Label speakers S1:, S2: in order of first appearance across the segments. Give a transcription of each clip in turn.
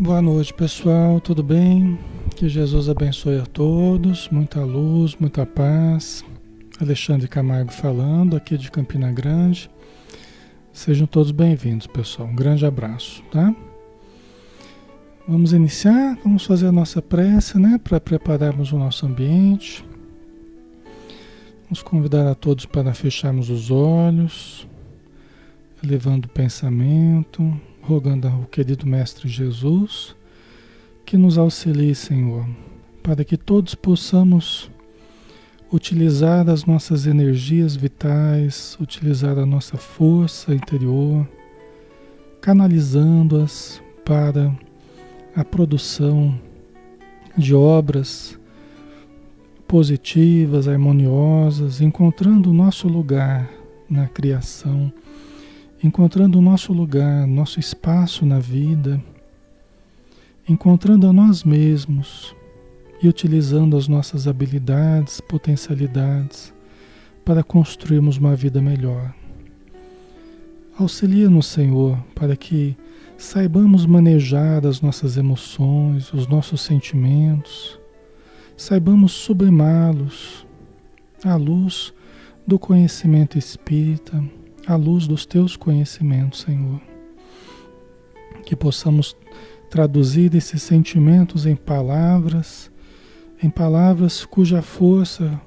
S1: Boa noite, pessoal. Tudo bem? Que Jesus abençoe a todos. Muita luz, muita paz. Alexandre Camargo falando, aqui de Campina Grande. Sejam todos bem-vindos, pessoal. Um grande abraço, tá? Vamos iniciar, vamos fazer a nossa prece, né, para prepararmos o nosso ambiente. Vamos convidar a todos para fecharmos os olhos, elevando o pensamento, rogando ao querido Mestre Jesus que nos auxilie, Senhor, para que todos possamos utilizar as nossas energias vitais, utilizar a nossa força interior, canalizando-as para a produção de obras positivas, harmoniosas, encontrando o nosso lugar na criação encontrando o nosso lugar, nosso espaço na vida, encontrando a nós mesmos e utilizando as nossas habilidades, potencialidades para construirmos uma vida melhor. Auxilia-nos, Senhor, para que saibamos manejar as nossas emoções, os nossos sentimentos, saibamos sublimá-los à luz do conhecimento espírita à luz dos teus conhecimentos, Senhor. Que possamos traduzir esses sentimentos em palavras, em palavras cuja força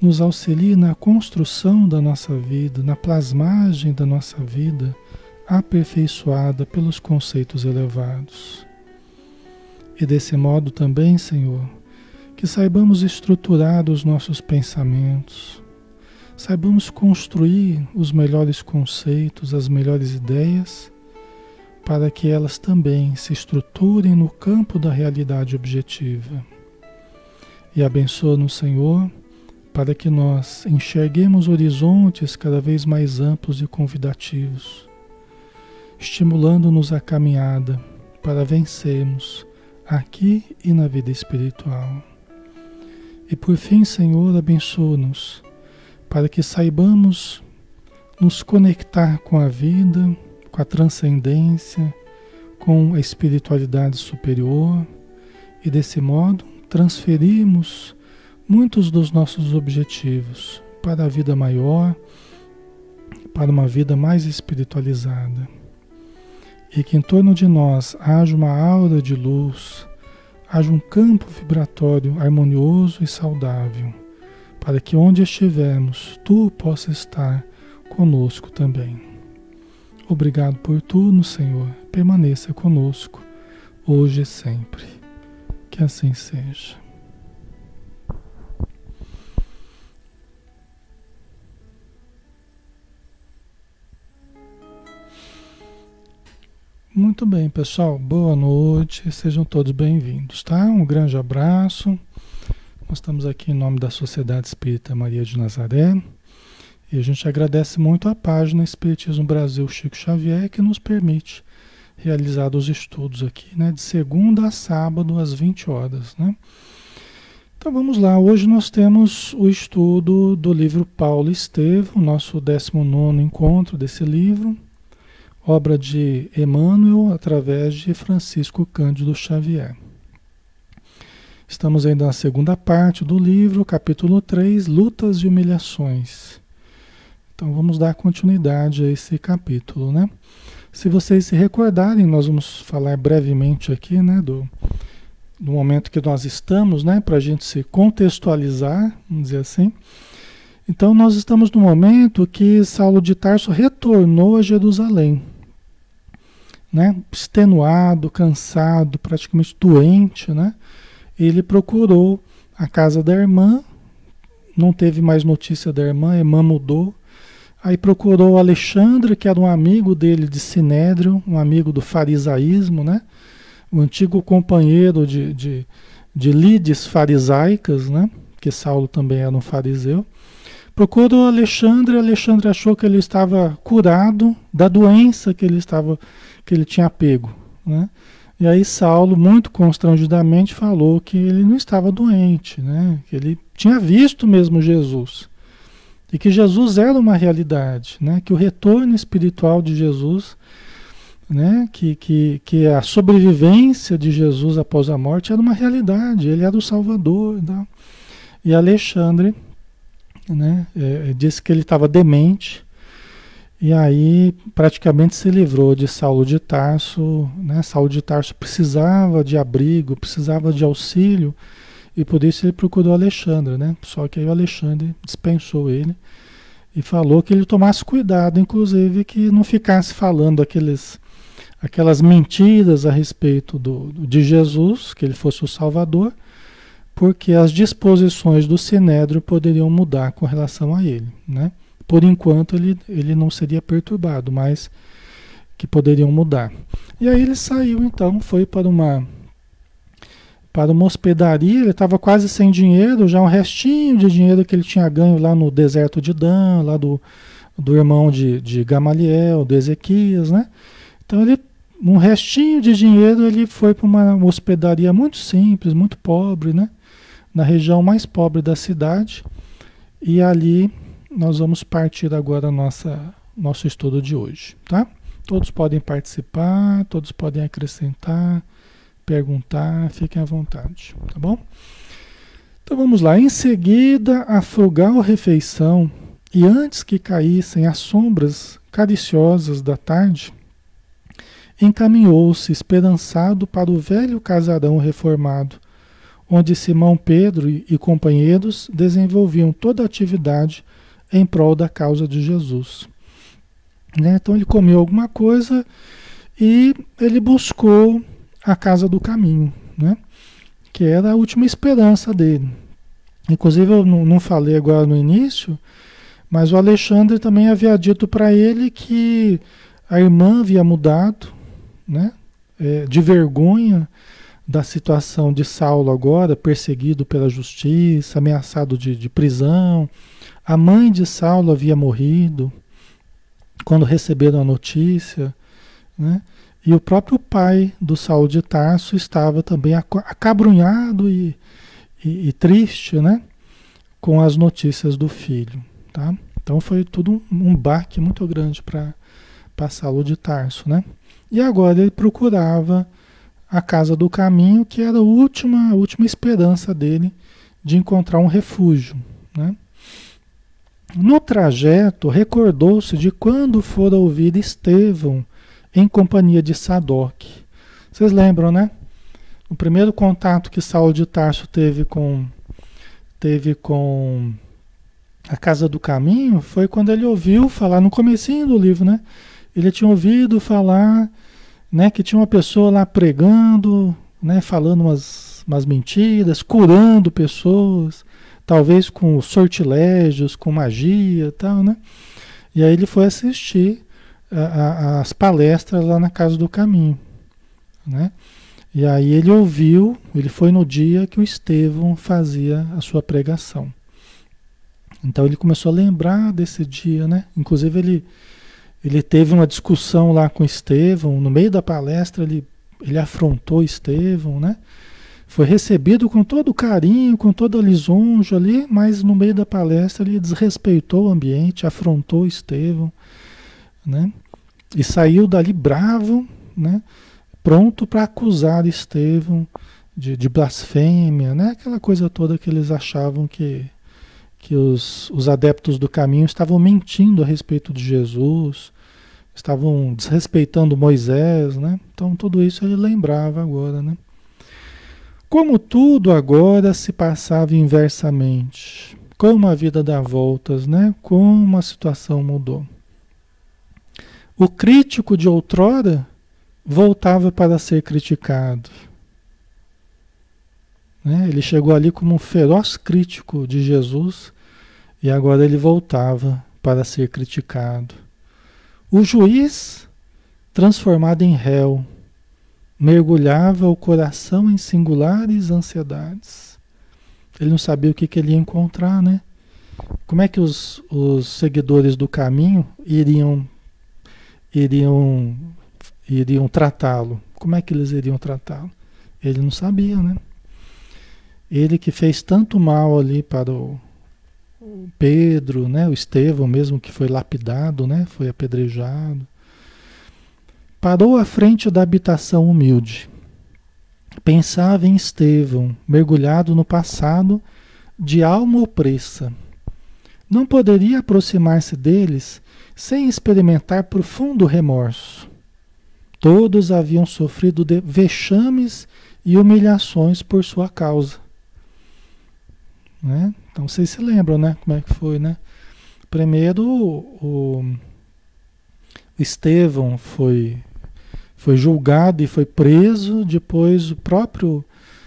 S1: nos auxilie na construção da nossa vida, na plasmagem da nossa vida, aperfeiçoada pelos conceitos elevados. E desse modo também, Senhor, que saibamos estruturar os nossos pensamentos, saibamos construir os melhores conceitos, as melhores ideias, para que elas também se estruturem no campo da realidade objetiva. E abençoa-nos, Senhor, para que nós enxerguemos horizontes cada vez mais amplos e convidativos, estimulando-nos a caminhada para vencermos aqui e na vida espiritual. E por fim, Senhor, abençoa-nos para que saibamos nos conectar com a vida, com a transcendência, com a espiritualidade superior e desse modo transferirmos muitos dos nossos objetivos para a vida maior, para uma vida mais espiritualizada. E que em torno de nós haja uma aura de luz, haja um campo vibratório harmonioso e saudável para que onde estivermos, tu possa estar conosco também. Obrigado por tudo, Senhor. Permaneça conosco, hoje e sempre. Que assim seja. Muito bem, pessoal. Boa noite. Sejam todos bem-vindos, tá? Um grande abraço. Nós estamos aqui em nome da Sociedade Espírita Maria de Nazaré e a gente agradece muito a página Espiritismo Brasil Chico Xavier que nos permite realizar os estudos aqui, né, de segunda a sábado às 20 horas, né? Então vamos lá, hoje nós temos o estudo do livro Paulo Estevam, nosso 19 encontro desse livro, obra de Emmanuel através de Francisco Cândido Xavier. Estamos ainda na segunda parte do livro, capítulo 3, Lutas e Humilhações. Então vamos dar continuidade a esse capítulo, né? Se vocês se recordarem, nós vamos falar brevemente aqui, né, do, do momento que nós estamos, né, para a gente se contextualizar, vamos dizer assim. Então nós estamos no momento que Saulo de Tarso retornou a Jerusalém, né, extenuado, cansado, praticamente doente, né? Ele procurou a casa da irmã, não teve mais notícia da irmã, a irmã mudou. Aí procurou Alexandre, que era um amigo dele de Sinédrio, um amigo do farisaísmo, né? O antigo companheiro de, de, de lides farisaicas, né? Que Saulo também era um fariseu. Procurou Alexandre, Alexandre achou que ele estava curado da doença que ele estava, que ele tinha pego, né? E aí Saulo, muito constrangidamente, falou que ele não estava doente, né? que ele tinha visto mesmo Jesus. E que Jesus era uma realidade, né? que o retorno espiritual de Jesus né? Que, que, que a sobrevivência de Jesus após a morte era uma realidade, ele era o Salvador. E Alexandre né, é, disse que ele estava demente, e aí praticamente se livrou de Saulo de Tarso. Né? Saulo de Tarso precisava de abrigo, precisava de auxílio, e por isso ele procurou Alexandre, né? Só que aí o Alexandre dispensou ele e falou que ele tomasse cuidado, inclusive que não ficasse falando aqueles aquelas mentiras a respeito do, de Jesus, que ele fosse o Salvador, porque as disposições do Sinédrio poderiam mudar com relação a ele. Né? Por enquanto ele, ele não seria perturbado, mas que poderiam mudar. E aí ele saiu então, foi para uma para uma hospedaria, ele estava quase sem dinheiro, já um restinho de dinheiro que ele tinha ganho lá no deserto de Dan, lá do, do irmão de, de Gamaliel, do Ezequias, né? Então ele um restinho de dinheiro ele foi para uma hospedaria muito simples, muito pobre, né? Na região mais pobre da cidade. E ali nós vamos partir agora nossa nosso estudo de hoje, tá? Todos podem participar, todos podem acrescentar, perguntar, fiquem à vontade, tá bom? Então vamos lá. Em seguida, a frugal refeição e antes que caíssem as sombras cariciosas da tarde, encaminhou-se esperançado para o velho casarão reformado, onde Simão Pedro e companheiros desenvolviam toda a atividade em prol da causa de Jesus. Né? Então ele comeu alguma coisa e ele buscou a casa do caminho, né? que era a última esperança dele. Inclusive eu não, falei agora no início, mas o Alexandre também havia dito para ele que a irmã havia mudado, né? É, de vergonha da situação de Saulo agora, perseguido pela justiça, ameaçado de, de prisão. A mãe de Saulo havia morrido quando receberam a notícia, né? E o próprio pai do Saulo de Tarso estava também acabrunhado e, e, e triste, né? Com as notícias do filho, tá? Então foi tudo um, um baque muito grande para Saulo de Tarso, né? E agora ele procurava a casa do caminho, que era a última, a última esperança dele de encontrar um refúgio. No trajeto, recordou-se de quando fora ouvir Estevão em companhia de Sadoc. Vocês lembram, né? O primeiro contato que Saulo de Tarso teve com teve com a casa do caminho foi quando ele ouviu falar no comecinho do livro, né? Ele tinha ouvido falar né, que tinha uma pessoa lá pregando, né, falando umas, umas mentiras, curando pessoas, talvez com sortilégios, com magia e tal, né? E aí ele foi assistir a, a, as palestras lá na Casa do Caminho, né? E aí ele ouviu, ele foi no dia que o Estevão fazia a sua pregação. Então ele começou a lembrar desse dia, né? Inclusive ele ele teve uma discussão lá com Estevão, no meio da palestra ele, ele afrontou Estevão, né? Foi recebido com todo carinho, com toda lisonja ali, mas no meio da palestra ele desrespeitou o ambiente, afrontou Estevão, né? E saiu dali bravo, né? Pronto para acusar Estevão de, de, blasfêmia, né? Aquela coisa toda que eles achavam que, que os, os adeptos do caminho estavam mentindo a respeito de Jesus, estavam desrespeitando Moisés, né? Então tudo isso ele lembrava agora, né? Como tudo agora se passava inversamente, como a vida dá voltas, né? Como a situação mudou. O crítico de outrora voltava para ser criticado. Né? Ele chegou ali como um feroz crítico de Jesus e agora ele voltava para ser criticado. O juiz, transformado em réu, mergulhava o coração em singulares ansiedades. Ele não sabia o que, que ele ia encontrar, né? Como é que os, os seguidores do caminho iriam iriam iriam tratá-lo? Como é que eles iriam tratá-lo? Ele não sabia, né? Ele que fez tanto mal ali para o, Pedro, né, o Estevão mesmo que foi lapidado, né, foi apedrejado. Parou à frente da habitação humilde. Pensava em Estevão, mergulhado no passado, de alma opressa. Não poderia aproximar-se deles sem experimentar profundo remorso. Todos haviam sofrido vexames e humilhações por sua causa. Né? Então vocês se lembram, né? Como é que foi, né? Primeiro o, Estevão foi, foi julgado e foi preso, depois o próprio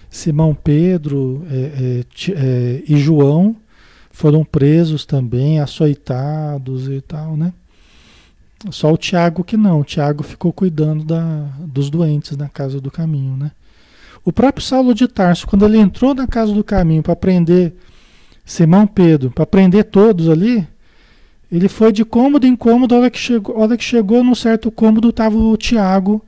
S1: Simão Pedro é, é, é, e João foram presos também, açoitados e tal, né? Só o Tiago que não, o Tiago ficou cuidando da, dos doentes na casa do caminho, né? O próprio Saulo de Tarso, quando ele entrou na casa do caminho para prender Simão Pedro, para prender todos ali, ele foi de cômodo em cômodo, a hora que chegou, hora que chegou num certo cômodo estava o Tiago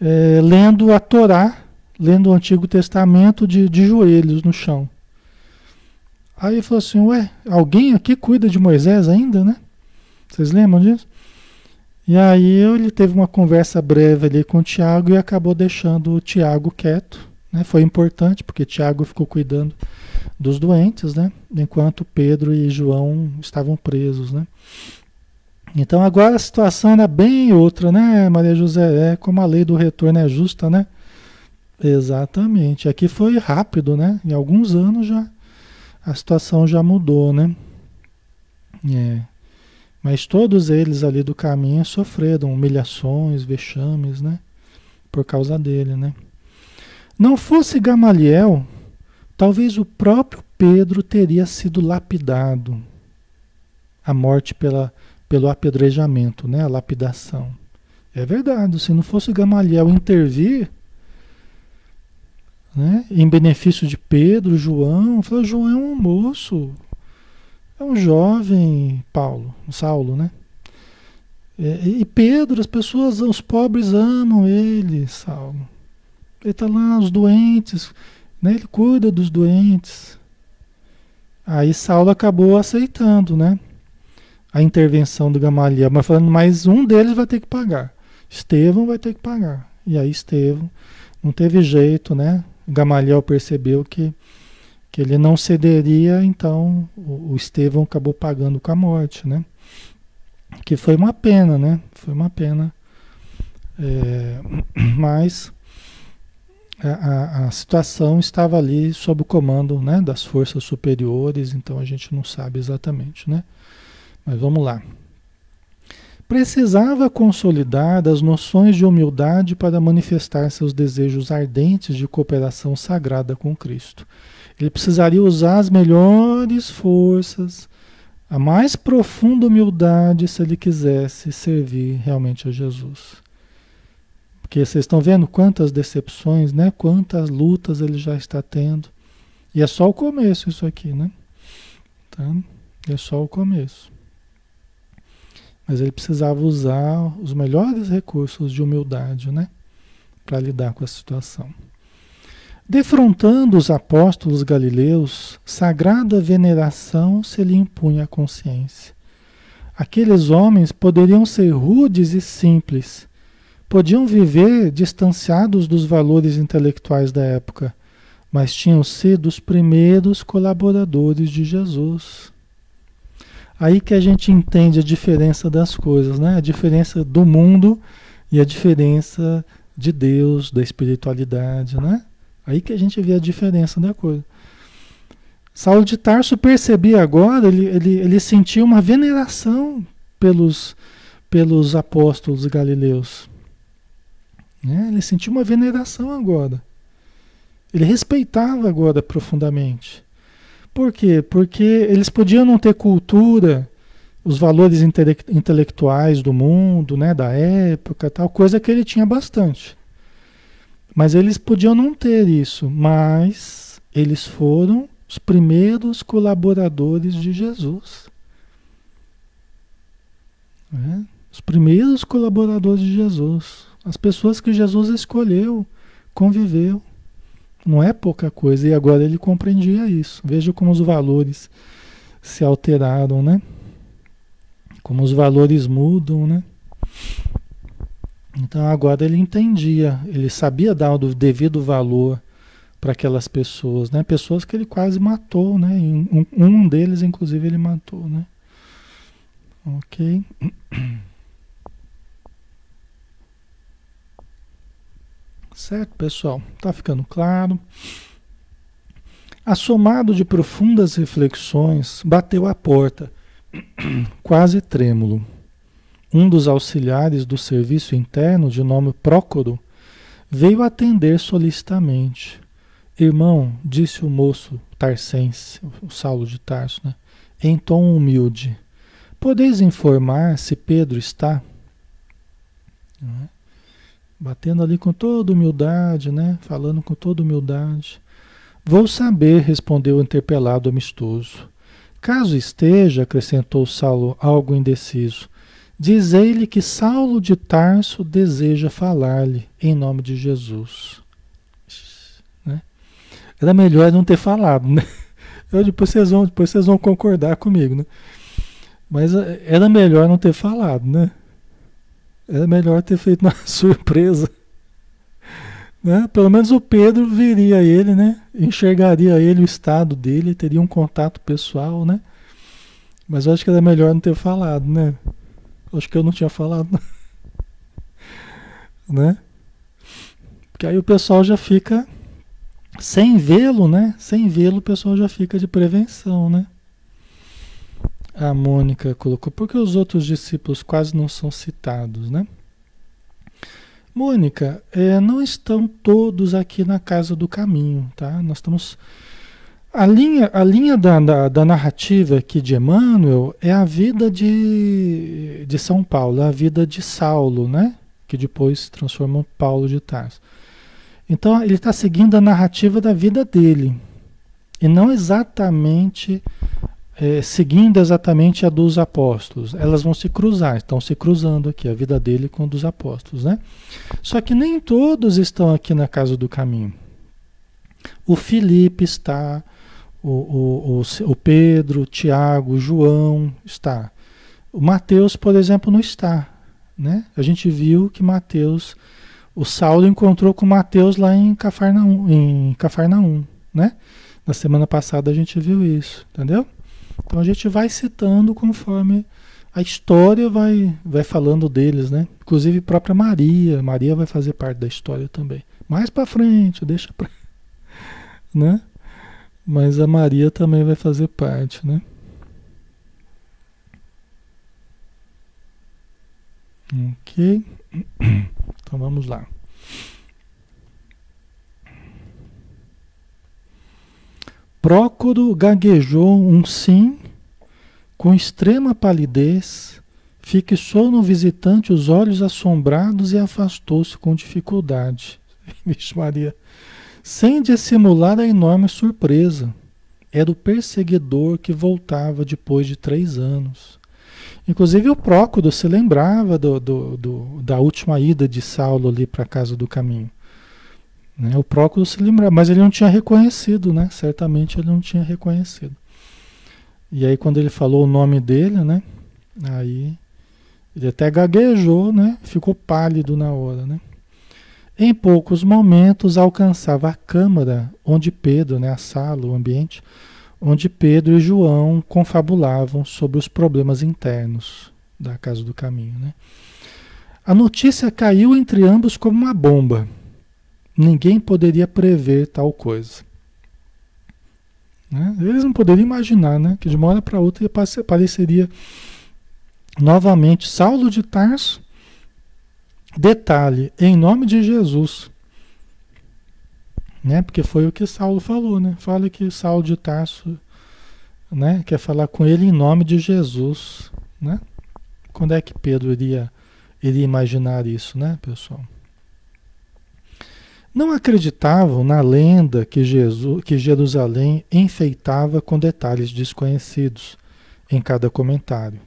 S1: é, lendo a Torá, lendo o Antigo Testamento de, de joelhos no chão. Aí ele falou assim, ué, alguém aqui cuida de Moisés ainda, né? Vocês lembram disso? E aí ele teve uma conversa breve ali com o Tiago e acabou deixando o Tiago quieto. Né? Foi importante, porque Tiago ficou cuidando dos doentes, né? enquanto Pedro e João estavam presos. Né? Então agora a situação era bem outra, né, Maria José? É como a lei do retorno é justa, né? Exatamente. Aqui foi rápido, né? Em alguns anos já a situação já mudou, né? É. Mas todos eles ali do caminho sofreram humilhações, vexames, né? Por causa dele, né? Não fosse Gamaliel, talvez o próprio Pedro teria sido lapidado. A morte pela, pelo apedrejamento, né? A lapidação. É verdade, se não fosse Gamaliel intervir, né? em benefício de Pedro, João, falou, João é um moço, é um jovem Paulo, Saulo, né? É, e Pedro, as pessoas, os pobres amam ele, Saulo. Ele está lá, os doentes, né? ele cuida dos doentes. Aí Saulo acabou aceitando, né? A intervenção do Gamaliel, mas falando, mas um deles vai ter que pagar. Estevão vai ter que pagar. E aí Estevão não teve jeito, né? Gamaliel percebeu que que ele não cederia, então o, o Estevão acabou pagando com a morte, né? Que foi uma pena, né? Foi uma pena. É, mas a, a, a, situação estava ali sob o comando né, das forças superiores, então a gente não sabe exatamente, né? Mas vamos lá. Precisava consolidar as noções de humildade para manifestar seus desejos ardentes de cooperação sagrada com Cristo ele precisaria usar as melhores forças, a mais profunda humildade se ele quisesse servir realmente a Jesus. Porque vocês estão vendo quantas decepções, né? Quantas lutas ele já está tendo. E é só o começo isso aqui, né? Tá? É só o começo. Mas ele precisava usar os melhores recursos de humildade, né? Para lidar com a situação. Defrontando os apóstolos galileus, sagrada veneração se lhe impunha à consciência. Aqueles homens poderiam ser rudes e simples, podiam viver distanciados dos valores intelectuais da época, mas tinham sido os primeiros colaboradores de Jesus. Aí que a gente entende a diferença das coisas, né? A diferença do mundo e a diferença de Deus, da espiritualidade, né? Aí que a gente vê a diferença da coisa. Saulo de Tarso percebia agora, ele, ele, ele sentia uma veneração pelos, pelos apóstolos galileus. Né? Ele sentia uma veneração agora. Ele respeitava agora profundamente. Por quê? Porque eles podiam não ter cultura, os valores intele intelectuais do mundo, né, da época, tal coisa que ele tinha bastante. Mas eles podiam não ter isso, mas eles foram os primeiros colaboradores de Jesus. É? Os primeiros colaboradores de Jesus. As pessoas que Jesus escolheu, conviveu. Não é pouca coisa. E agora ele compreendia isso. Veja como os valores se alteraram, né? Como os valores mudam, né? Então agora ele entendia, ele sabia dar o devido valor para aquelas pessoas, né? Pessoas que ele quase matou, né? Um, deles, inclusive, ele matou, né? Ok. Certo, pessoal? Tá ficando claro? Assomado de profundas reflexões, bateu a porta, quase trêmulo. Um dos auxiliares do serviço interno, de nome Prócoro, veio atender solicitamente. Irmão, disse o moço tarcense, o Saulo de Tarso, né, em tom humilde, podeis informar se Pedro está? Né? Batendo ali com toda humildade, né? Falando com toda humildade. Vou saber, respondeu o interpelado amistoso. Caso esteja, acrescentou Saulo, algo indeciso, Dizei-lhe que Saulo de Tarso deseja falar-lhe em nome de Jesus. Né? Era melhor não ter falado, né? Eu, depois, vocês vão, depois vocês vão concordar comigo, né? Mas eh, era melhor não ter falado, né? Era melhor ter feito uma surpresa. Né? Pelo menos o Pedro viria ele, né? Enxergaria ele, o estado dele, teria um contato pessoal, né? Mas eu acho que era melhor não ter falado, né? Acho que eu não tinha falado. né? Porque aí o pessoal já fica sem vê-lo, né? Sem vê-lo, o pessoal já fica de prevenção, né? A Mônica colocou, porque os outros discípulos quase não são citados, né? Mônica, é, não estão todos aqui na casa do caminho, tá? Nós estamos a linha, a linha da, da, da, narrativa aqui de Emmanuel é a vida de, de São Paulo, a vida de Saulo, né? Que depois se transformou em Paulo de Tarso. Então ele está seguindo a narrativa da vida dele e não exatamente é, seguindo exatamente a dos apóstolos. Elas vão se cruzar, estão se cruzando aqui a vida dele com a dos apóstolos, né? Só que nem todos estão aqui na casa do caminho. O Felipe está, o, o, o, o Pedro, o Tiago, o João está. O Mateus, por exemplo, não está. Né? A gente viu que Mateus, o Saulo encontrou com Mateus lá em Cafarnaum, em Cafarnaum, né? Na semana passada a gente viu isso, entendeu? Então a gente vai citando conforme a história vai, vai falando deles, né? Inclusive própria Maria, Maria vai fazer parte da história também. Mais para frente, deixa para, né? Mas a Maria também vai fazer parte, né? Ok. Então vamos lá. Prócoro gaguejou um sim com extrema palidez, fixou no visitante os olhos assombrados e afastou-se com dificuldade. Vixe Maria sem dissimular a enorme surpresa. Era o perseguidor que voltava depois de três anos. Inclusive o Prócodo se lembrava do, do, do, da última ida de Saulo ali para a casa do caminho. Né? O Prócodo se lembrava, mas ele não tinha reconhecido, né? Certamente ele não tinha reconhecido. E aí quando ele falou o nome dele, né? Aí ele até gaguejou, né? Ficou pálido na hora, né? Em poucos momentos alcançava a câmara onde Pedro, né, a sala, o ambiente, onde Pedro e João confabulavam sobre os problemas internos da casa do caminho. Né? A notícia caiu entre ambos como uma bomba. Ninguém poderia prever tal coisa. Né? Eles não poderiam imaginar né? que de uma hora para outra apareceria novamente Saulo de Tarso Detalhe, em nome de Jesus. Né? Porque foi o que Saulo falou, né? Fala que Saulo de Tarso, né, quer falar com ele em nome de Jesus, né? Quando é que Pedro iria iria imaginar isso, né, pessoal? Não acreditavam na lenda que, Jesus, que Jerusalém enfeitava com detalhes desconhecidos em cada comentário.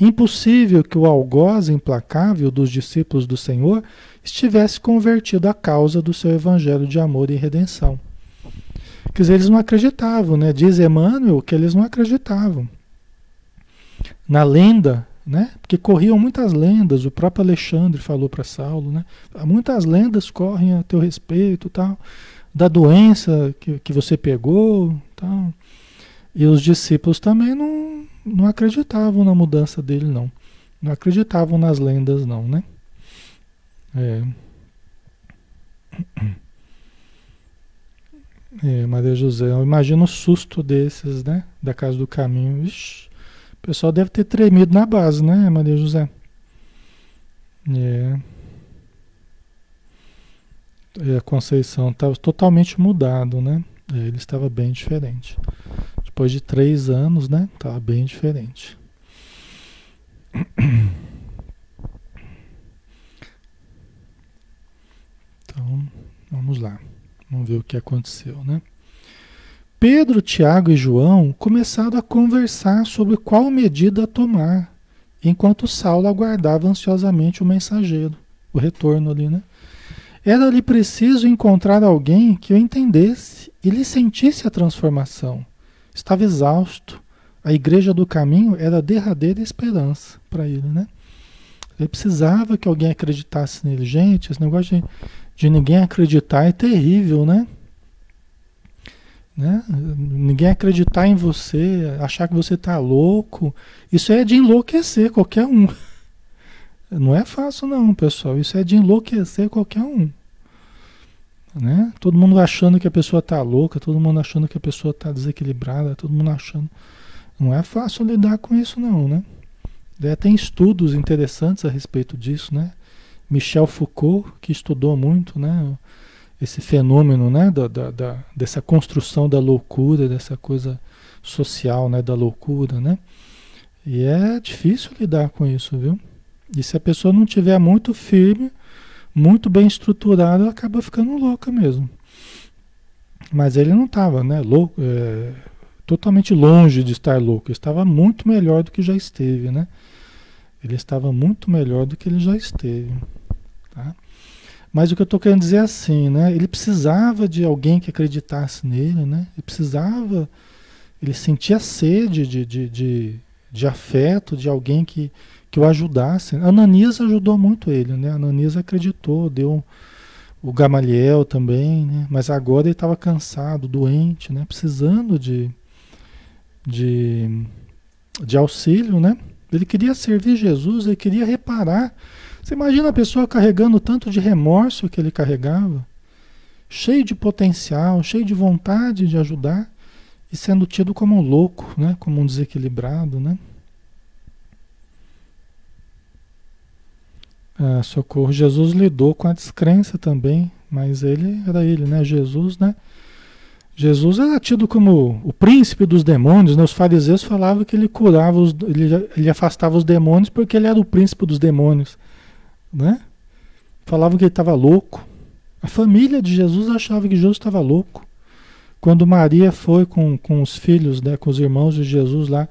S1: Impossível que o algoz implacável dos discípulos do Senhor estivesse convertido à causa do seu evangelho de amor e redenção. Quer dizer, eles não acreditavam, né? Diz Emmanuel que eles não acreditavam na lenda né? Porque corriam muitas lendas, o próprio Alexandre falou para Saulo, né? Muitas lendas correm a teu respeito, tal, da doença que, que você pegou, tal. E os discípulos também não, não acreditavam na mudança dele, não. Não acreditavam nas lendas, não, né? É. É, Maria José, eu imagino o susto desses, né? Da casa do caminho. Ixi, o pessoal deve ter tremido na base, né, Maria José? É. E a Conceição estava totalmente mudado, né? É, ele estava bem diferente. Depois de três anos, né? Estava bem diferente. Então, vamos lá. Vamos ver o que aconteceu, né? Pedro, Tiago e João começaram a conversar sobre qual medida tomar, enquanto Saulo aguardava ansiosamente o mensageiro, o retorno ali, né? Era-lhe preciso encontrar alguém que o entendesse e lhe sentisse a transformação. Estava exausto. A igreja do caminho era a derradeira esperança para ele, né? Ele precisava que alguém acreditasse nele. Gente, esse negócio de de ninguém acreditar é terrível, né? Né? Ninguém acreditar em você, achar que você está louco, isso é de enlouquecer qualquer um. Não é fácil não, pessoal. Isso é de enlouquecer qualquer um. Né? Todo mundo achando que a pessoa está louca, todo mundo achando que a pessoa está desequilibrada, todo mundo achando. Não é fácil lidar com isso não, né? É, tem estudos interessantes a respeito disso, né? Michel Foucault, que estudou muito né, esse fenômeno né, da, da, da, dessa construção da loucura, dessa coisa social né, da loucura. Né? E é difícil lidar com isso, viu? E se a pessoa não tiver muito firme, muito bem estruturada, ela acaba ficando louca mesmo. Mas ele não estava, né, louco, é, totalmente longe de estar louco. Estava muito melhor do que já esteve, né? Ele estava muito melhor do que ele já esteve. Tá? Mas o que eu estou querendo dizer é assim, né? Ele precisava de alguém que acreditasse nele, né? Ele precisava, ele sentia sede de, de, de, de afeto, de alguém que, que o ajudasse. Ananias ajudou muito ele, né? Ananias acreditou, deu o Gamaliel também, né? Mas agora ele estava cansado, doente, né? Precisando de, de, de auxílio, né? Ele queria servir Jesus, ele queria reparar você imagina a pessoa carregando tanto de remorso que ele carregava, cheio de potencial, cheio de vontade de ajudar e sendo tido como um louco, né? como um desequilibrado. Né? Ah, socorro, Jesus lidou com a descrença também, mas ele era ele, né? Jesus, né? Jesus era tido como o príncipe dos demônios, né? Os fariseus falavam que ele curava, os, ele, ele afastava os demônios porque ele era o príncipe dos demônios né? Falavam que ele estava louco. A família de Jesus achava que Jesus estava louco. Quando Maria foi com, com os filhos, né, com os irmãos de Jesus lá,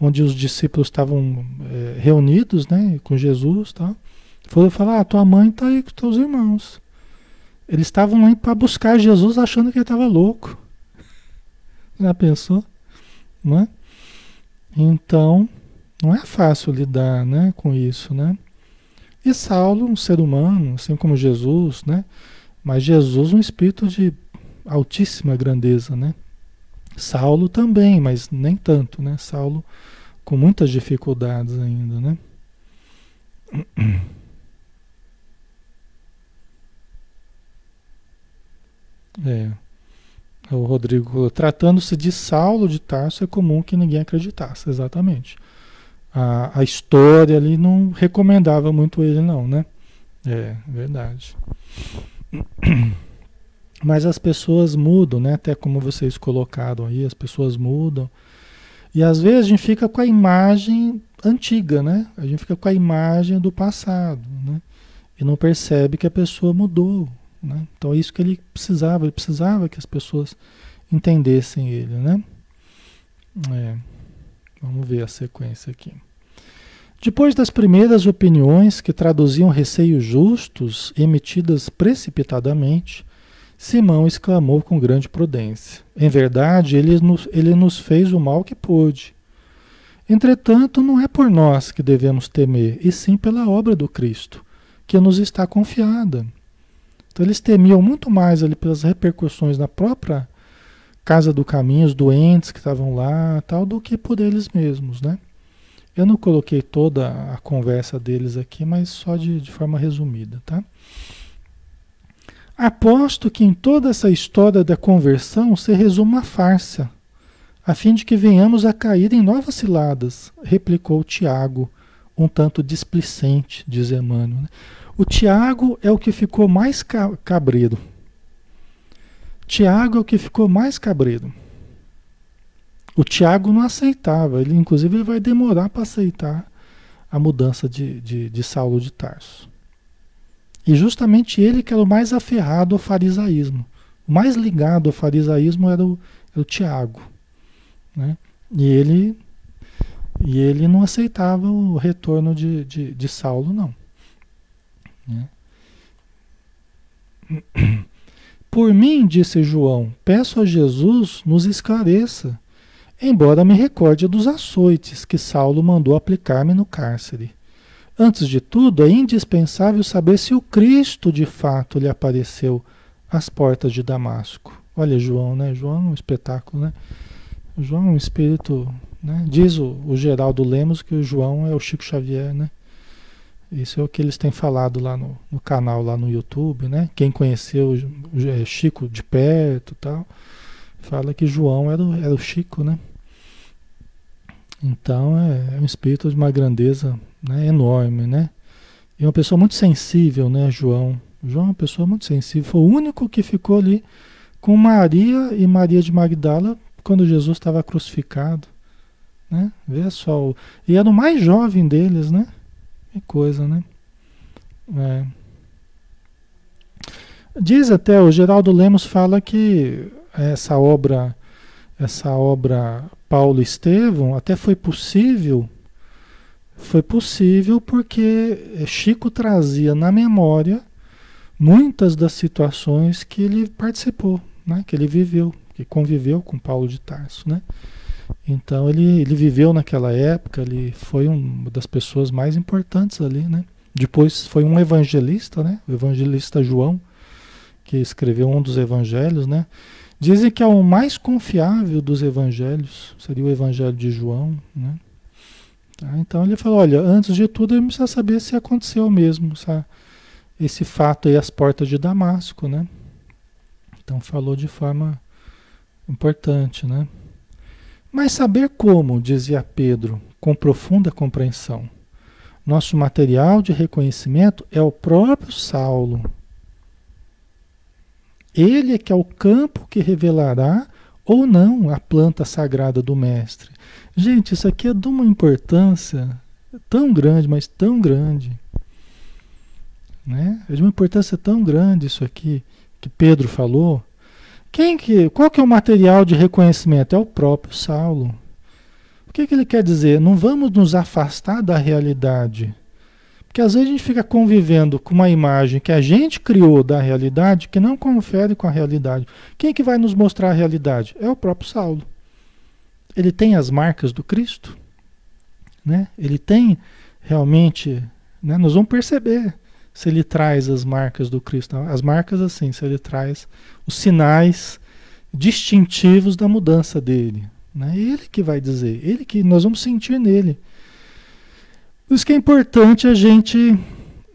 S1: onde os discípulos estavam é, reunidos, né, com Jesus, tá? Foram falar: ah, tua mãe está aí com teus irmãos. Eles estavam lá para buscar Jesus achando que ele estava louco. Já pensou? Não é? Então, não é fácil lidar, né, com isso, né? E Saulo, um ser humano, assim como Jesus, né? Mas Jesus, um espírito de altíssima grandeza, né? Saulo também, mas nem tanto, né? Saulo com muitas dificuldades ainda, né? É. O Rodrigo, tratando-se de Saulo de Tarso, é comum que ninguém acreditasse, exatamente a, a história ali não recomendava muito ele não, né? É, verdade. Mas as pessoas mudam, né? Até como vocês colocaram aí, as pessoas mudam. E às vezes a gente fica com a imagem antiga, né? A gente fica com a imagem do passado, né? E não percebe que a pessoa mudou, né? Então é isso que ele precisava, ele precisava que as pessoas entendessem ele, né? É. Vamos ver a sequência aqui. Depois das primeiras opiniões que traduziam receios justos emitidas precipitadamente, Simão exclamou com grande prudência: Em verdade, ele nos, ele nos fez o mal que pôde. Entretanto, não é por nós que devemos temer, e sim pela obra do Cristo, que nos está confiada. Então eles temiam muito mais ali pelas repercussões na própria casa do caminho, os doentes que estavam lá, tal, do que por eles mesmos, né? Eu não coloquei toda a conversa deles aqui, mas só de, de forma resumida, tá? Aposto que em toda essa história da conversão se resume uma farsa, a fim de que venhamos a cair em novas ciladas, replicou Tiago, um tanto displicente, diz Emmanuel. Né? O Tiago é o que ficou mais cabreiro. Tiago é o que ficou mais cabreiro. O Tiago não aceitava, ele inclusive ele vai demorar para aceitar a mudança de, de, de Saulo de Tarso. E justamente ele que era o mais aferrado ao farisaísmo. O mais ligado ao farisaísmo era o, era o Tiago. Né? E, ele, e ele não aceitava o retorno de, de, de Saulo, não. Né? Por mim, disse João, peço a Jesus nos esclareça, embora me recorde dos açoites que Saulo mandou aplicar-me no cárcere. Antes de tudo, é indispensável saber se o Cristo de fato lhe apareceu às portas de Damasco. Olha, João, né? João é um espetáculo, né? João é um espírito, né? Diz o, o Geraldo Lemos que o João é o Chico Xavier, né? Isso é o que eles têm falado lá no, no canal, lá no YouTube, né? Quem conheceu é, Chico de perto tal, fala que João era o, era o Chico, né? Então é, é um espírito de uma grandeza né, enorme, né? E uma pessoa muito sensível, né, João? João é uma pessoa muito sensível. Foi o único que ficou ali com Maria e Maria de Magdala quando Jesus estava crucificado, né? Vê só. E era o mais jovem deles, né? Que coisa, né? É. Diz até o Geraldo Lemos fala que essa obra, essa obra Paulo Estevão até foi possível foi possível porque Chico trazia na memória muitas das situações que ele participou, né? que ele viveu, que conviveu com Paulo de Tarso. Né? Então ele, ele viveu naquela época, ele foi uma das pessoas mais importantes ali. Né? Depois foi um evangelista, né? o evangelista João, que escreveu um dos evangelhos. Né? Dizem que é o mais confiável dos evangelhos, seria o evangelho de João. Né? Tá? Então ele falou, olha, antes de tudo ele precisa saber se aconteceu mesmo sabe? esse fato aí às portas de Damasco, né? Então falou de forma importante, né? Mas saber como, dizia Pedro, com profunda compreensão. Nosso material de reconhecimento é o próprio Saulo. Ele é que é o campo que revelará ou não a planta sagrada do Mestre. Gente, isso aqui é de uma importância tão grande, mas tão grande. Né? É de uma importância tão grande isso aqui que Pedro falou. Quem que, qual que é o material de reconhecimento? É o próprio Saulo. O que, que ele quer dizer? Não vamos nos afastar da realidade. Porque às vezes a gente fica convivendo com uma imagem que a gente criou da realidade que não confere com a realidade. Quem que vai nos mostrar a realidade? É o próprio Saulo ele tem as marcas do Cristo, né? Ele tem realmente, né? Nós vamos perceber se ele traz as marcas do Cristo, as marcas assim, se ele traz os sinais distintivos da mudança dele, né? Ele que vai dizer, ele que nós vamos sentir nele. Por isso que é importante a gente,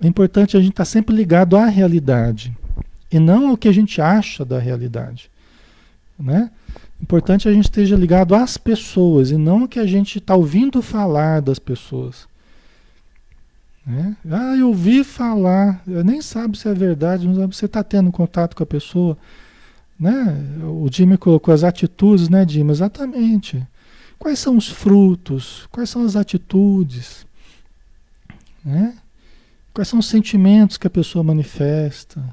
S1: é importante a gente estar tá sempre ligado à realidade e não ao que a gente acha da realidade, né? Importante a gente esteja ligado às pessoas e não que a gente está ouvindo falar das pessoas. Né? Ah, eu ouvi falar, eu nem sabe se é verdade, não sabe você está tendo contato com a pessoa. Né? O Jimmy colocou as atitudes, né, Jimmy? Exatamente. Quais são os frutos? Quais são as atitudes? Né? Quais são os sentimentos que a pessoa manifesta?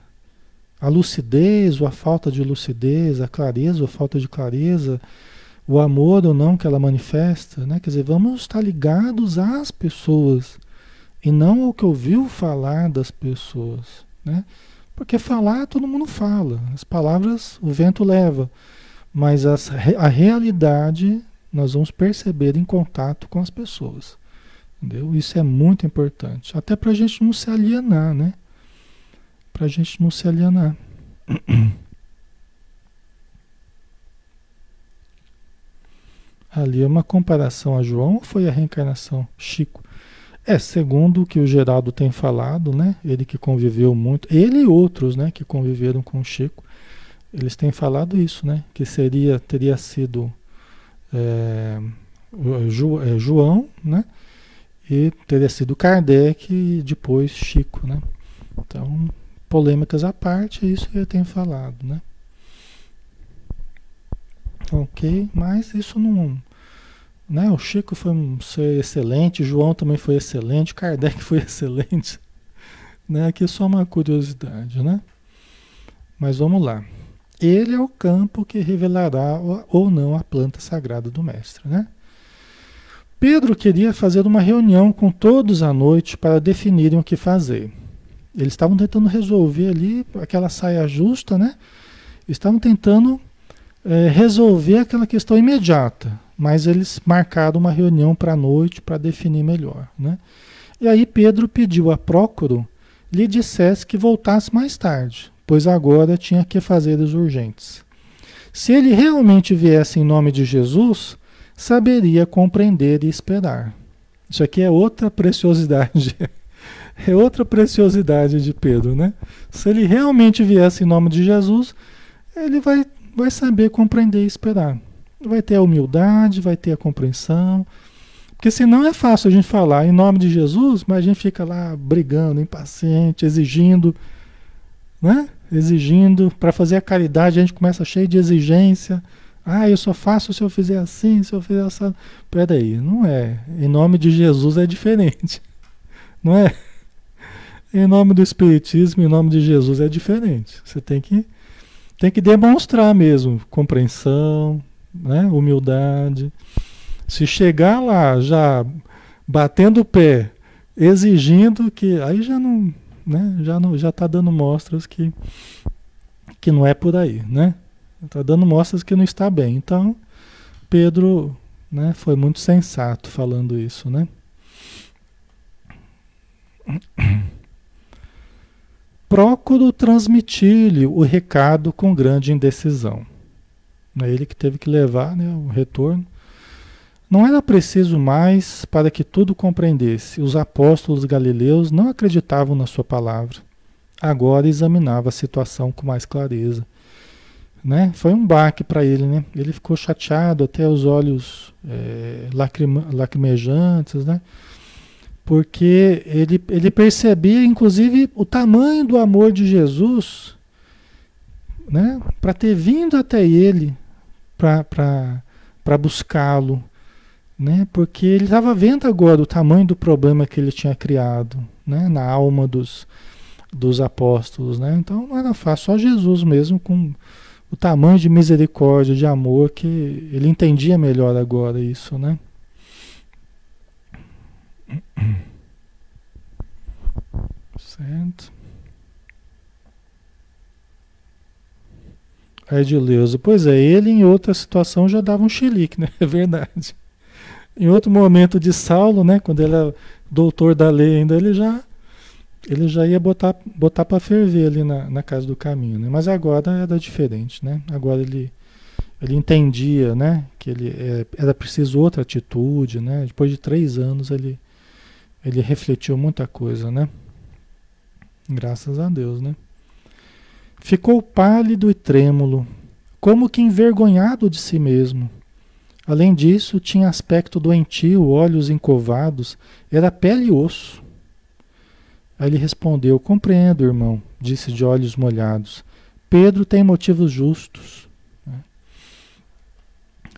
S1: a lucidez ou a falta de lucidez, a clareza ou a falta de clareza, o amor ou não que ela manifesta, né? Quer dizer, vamos estar ligados às pessoas e não ao que ouviu falar das pessoas, né? Porque falar todo mundo fala, as palavras o vento leva, mas as, a realidade nós vamos perceber em contato com as pessoas. Entendeu? Isso é muito importante. Até para a gente não se alienar, né? Para a gente não se alienar. Ali é uma comparação a João ou foi a reencarnação? Chico. É, segundo o que o Geraldo tem falado, né? Ele que conviveu muito, ele e outros, né, que conviveram com o Chico, eles têm falado isso, né? Que seria, teria sido é, é, João, né? E teria sido Kardec e depois Chico, né? Então, polêmicas à parte, é isso que eu tenho falado, né? Ok, mas isso não. Né? O Chico foi um excelente, João também foi excelente, Kardec foi excelente. Né? Aqui é só uma curiosidade, né? Mas vamos lá. Ele é o campo que revelará ou não a planta sagrada do Mestre, né? Pedro queria fazer uma reunião com todos à noite para definirem o que fazer. Eles estavam tentando resolver ali aquela saia justa, né? Estavam tentando é, resolver aquela questão imediata, mas eles marcaram uma reunião para a noite para definir melhor, né? E aí Pedro pediu a Prócoro lhe dissesse que voltasse mais tarde, pois agora tinha que fazer os urgentes. Se ele realmente viesse em nome de Jesus, saberia compreender e esperar. Isso aqui é outra preciosidade. É outra preciosidade de Pedro, né? Se ele realmente viesse em nome de Jesus, ele vai, vai saber compreender e esperar. Vai ter a humildade, vai ter a compreensão. Porque senão é fácil a gente falar em nome de Jesus, mas a gente fica lá brigando, impaciente, exigindo, né? Exigindo. Para fazer a caridade, a gente começa cheio de exigência. Ah, eu só faço se eu fizer assim, se eu fizer assim. Peraí, não é. Em nome de Jesus é diferente. Não é? Em nome do Espiritismo, em nome de Jesus é diferente. Você tem que, tem que demonstrar mesmo compreensão, né? humildade. Se chegar lá já batendo o pé, exigindo que. Aí já não. Né? Já não já está dando mostras que, que não é por aí, né? Está dando mostras que não está bem. Então, Pedro né, foi muito sensato falando isso, né? Procuro transmitir-lhe o recado com grande indecisão. É ele que teve que levar né, o retorno. Não era preciso mais para que tudo compreendesse. Os apóstolos galileus não acreditavam na sua palavra. Agora examinava a situação com mais clareza né? Foi um baque para ele, né? Ele ficou chateado, até os olhos é, lacrima, lacrimejantes, né? Porque ele, ele percebia, inclusive, o tamanho do amor de Jesus, né? Para ter vindo até ele, para buscá-lo, né? Porque ele estava vendo agora o tamanho do problema que ele tinha criado, né? Na alma dos, dos apóstolos, né? Então não era fácil, só Jesus mesmo com o tamanho de misericórdia, de amor, que ele entendia melhor agora isso, né? Certo. A Edileuza, pois é, ele em outra situação já dava um chilique, né? É verdade. Em outro momento de Saulo, né? Quando ele era doutor da lei ainda, ele já ele já ia botar, botar para ferver ali na, na casa do caminho, né? Mas agora era diferente, né? Agora ele, ele entendia, né? Que ele é, era preciso outra atitude, né? Depois de três anos ele, ele refletiu muita coisa, né? Graças a Deus, né? Ficou pálido e trêmulo, como que envergonhado de si mesmo. Além disso, tinha aspecto doentio, olhos encovados, era pele e osso. Aí ele respondeu: Compreendo, irmão, disse de olhos molhados. Pedro tem motivos justos.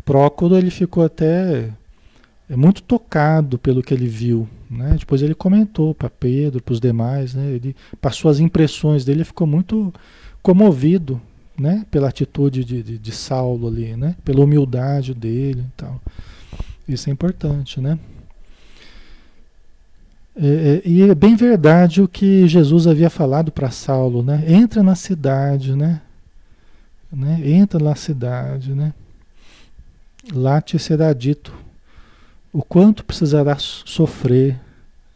S1: Prócoro ele ficou até é muito tocado pelo que ele viu. Né? Depois ele comentou para Pedro, para os demais, né? ele passou as impressões dele, ficou muito comovido né? pela atitude de, de, de Saulo ali, né? pela humildade dele e tal. Isso é importante, né? É, é, e é bem verdade o que Jesus havia falado para Saulo, né? Entra na cidade, né? né? Entra na cidade, né? lá te será dito o quanto precisará sofrer,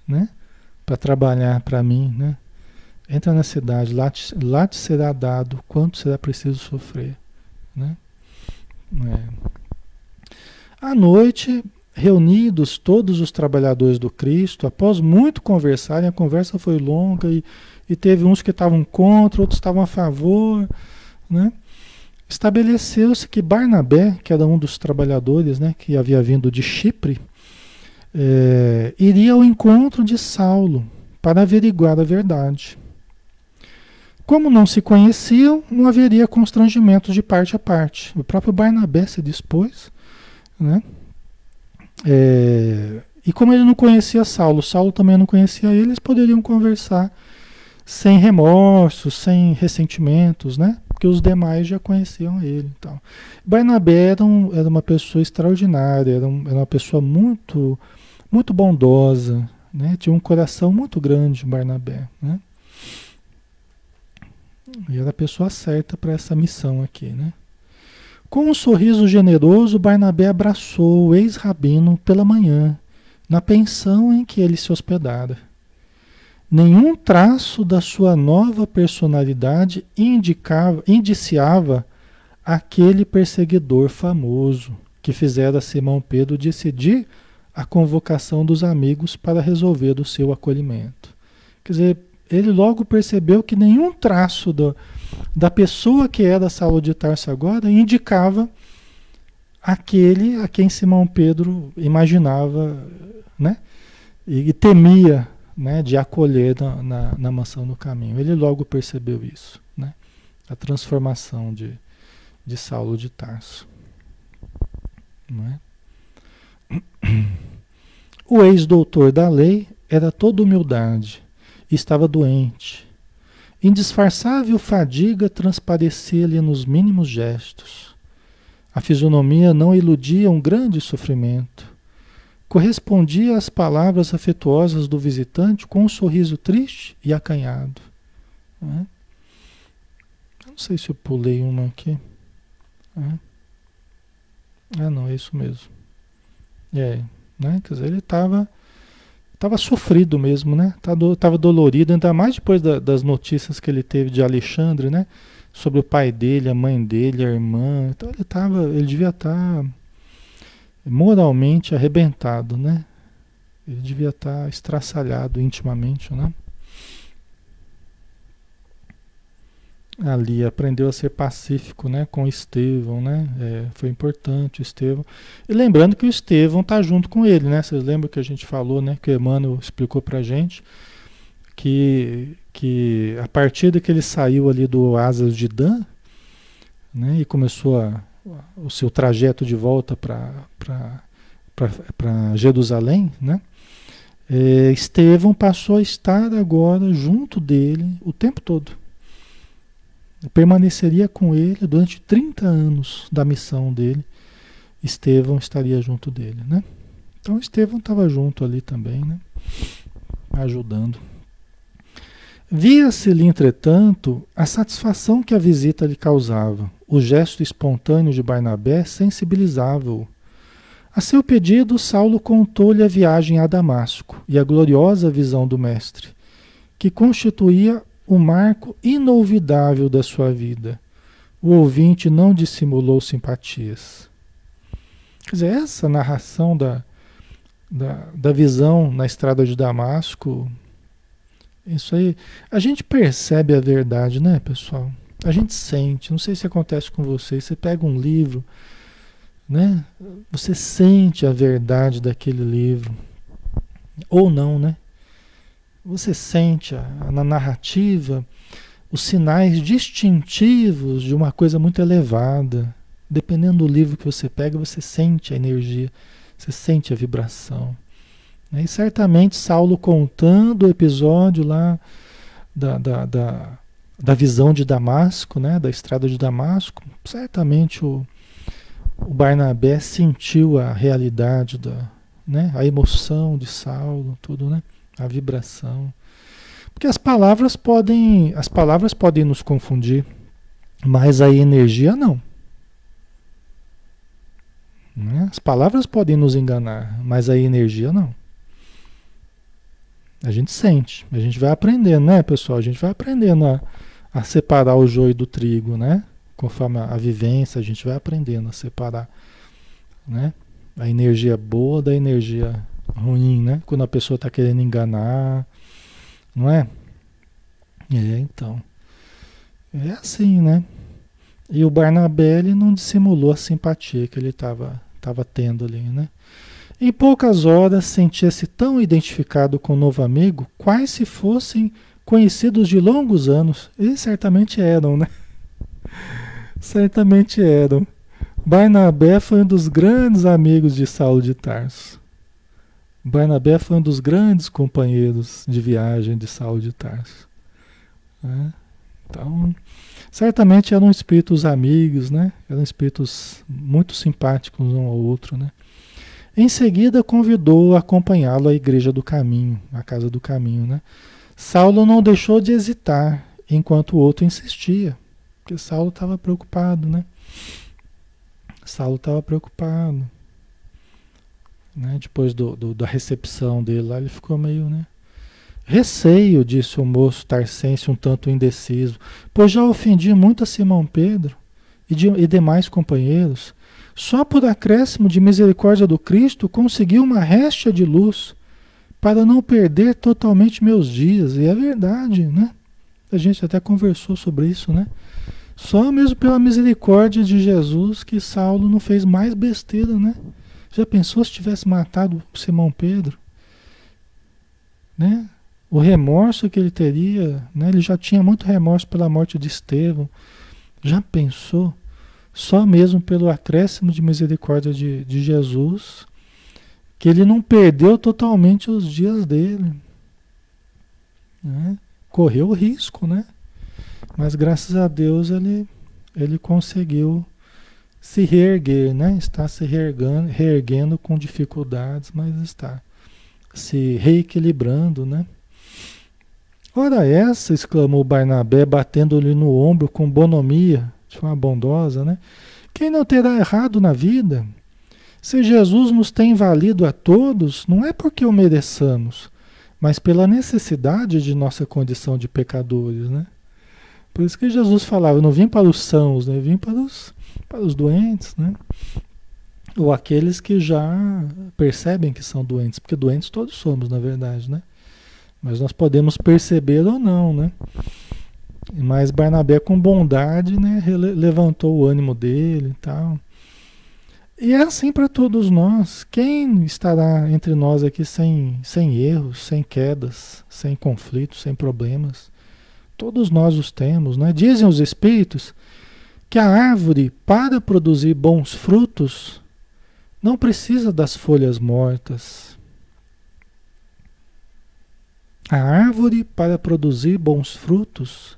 S1: né? Para trabalhar para mim, né? Entra na cidade, lá te, lá te será dado quanto será preciso sofrer, né? É. À noite, reunidos todos os trabalhadores do Cristo, após muito conversarem, a conversa foi longa e, e teve uns que estavam contra, outros estavam a favor, né? Estabeleceu-se que Barnabé, que era um dos trabalhadores, né, que havia vindo de Chipre, é, iria ao encontro de Saulo para averiguar a verdade. Como não se conheciam, não haveria constrangimentos de parte a parte. O próprio Barnabé se dispôs, né? É, e como ele não conhecia Saulo, Saulo também não conhecia ele, eles poderiam conversar sem remorsos, sem ressentimentos, né? Porque os demais já conheciam ele. Então. Barnabé era, um, era uma pessoa extraordinária, era, um, era, uma pessoa muito, muito bondosa, né? Tinha um coração muito grande, Barnabé, né? E era a pessoa certa para essa missão aqui, né? Com um sorriso generoso, Barnabé abraçou o ex-rabino pela manhã, na pensão em que ele se hospedara. Nenhum traço da sua nova personalidade indicava, indiciava aquele perseguidor famoso que fizera Simão Pedro decidir a convocação dos amigos para resolver o seu acolhimento. Quer dizer, ele logo percebeu que nenhum traço do, da pessoa que era Saulo de Tarso agora indicava aquele a quem Simão Pedro imaginava né, e, e temia né, de acolher na, na, na, mansão do caminho. Ele logo percebeu isso, né, a transformação de, de Saulo de Tarso. Não é? O ex-doutor da lei era toda humildade estava doente. Indisfarçável fadiga transparecia-lhe nos mínimos gestos. A fisionomia não iludia um grande sofrimento. Correspondia às palavras afetuosas do visitante com um sorriso triste e acanhado. Não, não sei se eu pulei uma aqui. Ah, não, é isso mesmo. É, né? Quer dizer, ele estava tava sofrido mesmo, né? Tava dolorido, ainda mais depois da, das notícias que ele teve de Alexandre, né? Sobre o pai dele, a mãe dele, a irmã. Então ele tava, ele devia estar tá moralmente arrebentado, né? Ele devia estar tá estraçalhado intimamente, né? Ali aprendeu a ser pacífico, né, com Estevão, né? É, foi importante o Estevão. E lembrando que o Estevão tá junto com ele, né? Vocês lembram que a gente falou, né, que o Emmanuel explicou pra gente que que a partir que ele saiu ali do Asas de Dan, né, e começou a, o seu trajeto de volta para para Jerusalém, né? É, Estevão passou a estar agora junto dele o tempo todo permaneceria com ele durante 30 anos da missão dele. Estevão estaria junto dele, né? Então Estevão estava junto ali também, né? Ajudando. Via-se-lhe, entretanto, a satisfação que a visita lhe causava. O gesto espontâneo de Barnabé sensibilizava-o. A seu pedido, Saulo contou-lhe a viagem a Damasco e a gloriosa visão do Mestre, que constituía o marco inolvidável da sua vida. O ouvinte não dissimulou simpatias. Quer dizer, essa narração da, da, da visão na estrada de Damasco, isso aí, a gente percebe a verdade, né, pessoal? A gente sente, não sei se acontece com vocês, você pega um livro, né? Você sente a verdade daquele livro. Ou não, né? Você sente a, na narrativa os sinais distintivos de uma coisa muito elevada. Dependendo do livro que você pega, você sente a energia, você sente a vibração. E certamente Saulo contando o episódio lá da, da, da, da visão de Damasco, né, da estrada de Damasco, certamente o, o Barnabé sentiu a realidade da, né, a emoção de Saulo, tudo, né? A vibração. Porque as palavras podem, as palavras podem nos confundir, mas a energia não. Né? As palavras podem nos enganar, mas a energia não. A gente sente, a gente vai aprendendo, né, pessoal? A gente vai aprendendo a, a separar o joio do trigo, né? Conforme a, a vivência, a gente vai aprendendo a separar, né? A energia boa da energia ruim, né? Quando a pessoa está querendo enganar, não é? É, então. É assim, né? E o Barnabé ele não dissimulou a simpatia que ele estava tava tendo ali, né? Em poucas horas sentia-se tão identificado com o novo amigo, quais se fossem conhecidos de longos anos. E certamente eram, né? certamente eram. Barnabé foi um dos grandes amigos de Saulo de Tarso. Barnabé foi um dos grandes companheiros de viagem de Saulo de Tarso. Né? Então, certamente eram espíritos amigos, né? Eram espíritos muito simpáticos um ao outro, né? Em seguida, convidou a acompanhá-lo à igreja do caminho, à casa do caminho, né? Saulo não deixou de hesitar, enquanto o outro insistia, porque Saulo estava preocupado, né? Saulo estava preocupado. Né? Depois do, do, da recepção dele lá, ele ficou meio, né? Receio, disse o moço tarcense um tanto indeciso, pois já ofendi muito a Simão Pedro e, de, e demais companheiros. Só por acréscimo de misericórdia do Cristo consegui uma réstia de luz para não perder totalmente meus dias. E é verdade, né? A gente até conversou sobre isso, né? Só mesmo pela misericórdia de Jesus que Saulo não fez mais besteira, né? Já pensou se tivesse matado Simão Pedro? Né? O remorso que ele teria, né? ele já tinha muito remorso pela morte de Estevão. Já pensou? Só mesmo pelo acréscimo de misericórdia de, de Jesus, que ele não perdeu totalmente os dias dele. Né? Correu o risco, né? Mas graças a Deus ele, ele conseguiu se reerguer, né? Está se reerguendo, reerguendo com dificuldades, mas está se reequilibrando, né? Ora essa, exclamou Barnabé, batendo-lhe no ombro com bonomia, de forma bondosa, né? Quem não terá errado na vida? Se Jesus nos tem valido a todos, não é porque o mereçamos, mas pela necessidade de nossa condição de pecadores, né? Por isso que Jesus falava, não vim para os sãos, né? eu vim para os para os doentes, né? Ou aqueles que já percebem que são doentes, porque doentes todos somos, na verdade, né? Mas nós podemos perceber ou não, né? Mas Barnabé com bondade, né, levantou o ânimo dele e tal. E é assim para todos nós. Quem estará entre nós aqui sem, sem erros, sem quedas, sem conflitos, sem problemas? Todos nós os temos, né? Dizem os espíritos que a árvore, para produzir bons frutos, não precisa das folhas mortas. A árvore, para produzir bons frutos,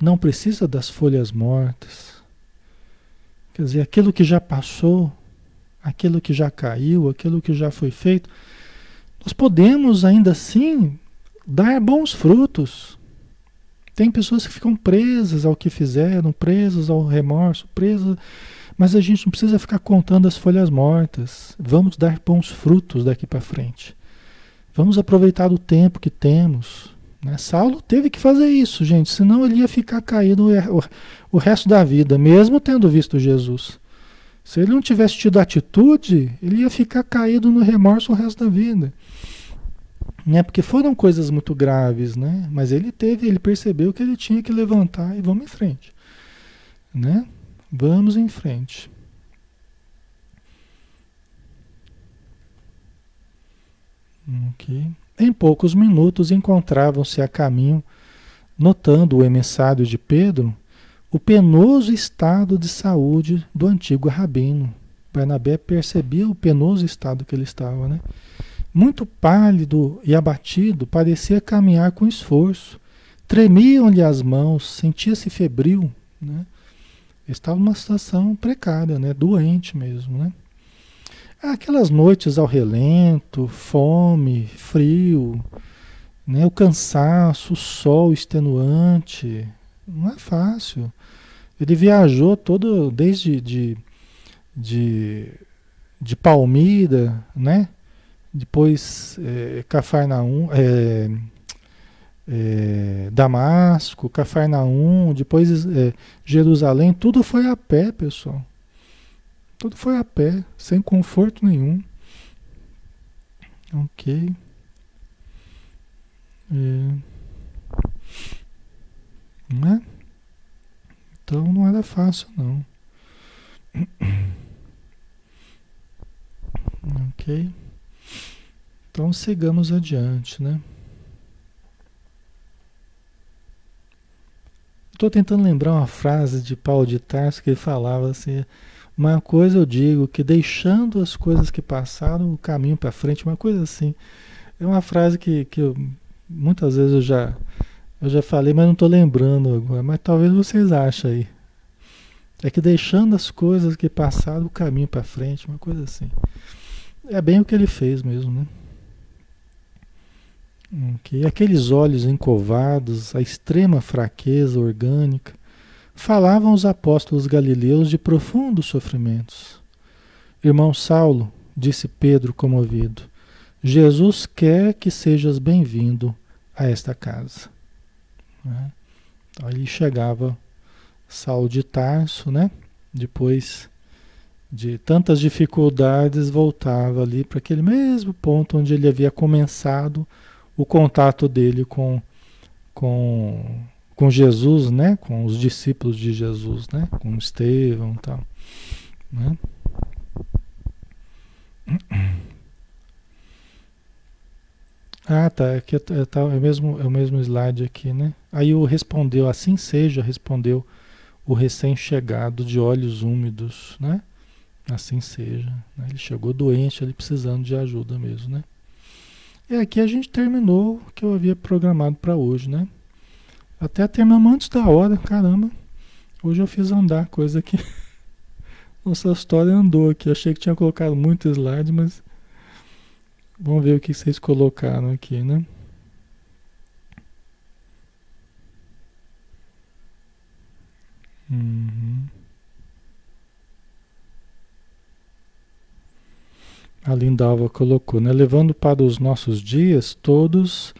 S1: não precisa das folhas mortas. Quer dizer, aquilo que já passou, aquilo que já caiu, aquilo que já foi feito, nós podemos ainda assim dar bons frutos. Tem pessoas que ficam presas ao que fizeram, presas ao remorso, presas. Mas a gente não precisa ficar contando as folhas mortas. Vamos dar bons frutos daqui para frente. Vamos aproveitar o tempo que temos. Né? Saulo teve que fazer isso, gente, senão ele ia ficar caído o, resto da vida, mesmo tendo visto Jesus. Se ele não tivesse tido atitude, ele ia ficar caído no remorso o resto da vida né? Porque foram coisas muito graves, né? Mas ele teve, ele percebeu que ele tinha que levantar e vamos em frente, né? Vamos em frente. Ok. Em poucos minutos encontravam-se a caminho, notando o emissário de Pedro o penoso estado de saúde do antigo rabino. Barnabé percebia o penoso estado que ele estava, né? Muito pálido e abatido, parecia caminhar com esforço. Tremiam-lhe as mãos, sentia-se febril, né? Estava numa situação precária, né? Doente mesmo, né? Aquelas noites ao relento, fome, frio, né? o cansaço, o sol extenuante, não é fácil. Ele viajou todo desde de, de de Palmira, né? Depois é, Cafarnaum, é, é, Damasco, Cafarnaum, depois é, Jerusalém, tudo foi a pé, pessoal. Tudo foi a pé, sem conforto nenhum. Ok. É. Né? Então não era fácil não. Ok? Então sigamos adiante, né? Estou tentando lembrar uma frase de Paulo de Tarso que ele falava assim: uma coisa eu digo, que deixando as coisas que passaram, o caminho para frente, uma coisa assim. É uma frase que, que eu, muitas vezes eu já, eu já falei, mas não estou lembrando agora. Mas talvez vocês achem aí. É que deixando as coisas que passaram, o caminho para frente, uma coisa assim. É bem o que ele fez mesmo, né? Okay. Aqueles olhos encovados, a extrema fraqueza orgânica, falavam os apóstolos galileus de profundos sofrimentos. Irmão Saulo, disse Pedro comovido, Jesus quer que sejas bem-vindo a esta casa. Né? Então chegava Saulo de Tarso, né? Depois de tantas dificuldades, voltava ali para aquele mesmo ponto onde ele havia começado o contato dele com, com, com Jesus, né? com os discípulos de Jesus, né? com Estevão e tal. Né? Ah, tá. Aqui é, tá, é, o mesmo, é o mesmo slide aqui, né? Aí o respondeu, assim seja, respondeu o recém-chegado de olhos úmidos, né? Assim seja. Né? Ele chegou doente, ele precisando de ajuda mesmo, né? E aqui a gente terminou o que eu havia programado para hoje, né? Até terminamos antes da hora, caramba. Hoje eu fiz andar coisa aqui. Nossa história andou aqui. Achei que tinha colocado muito slide, mas vamos ver o que vocês colocaram aqui, né? Uhum. A Lindalva colocou, né? Levando para os nossos dias, todos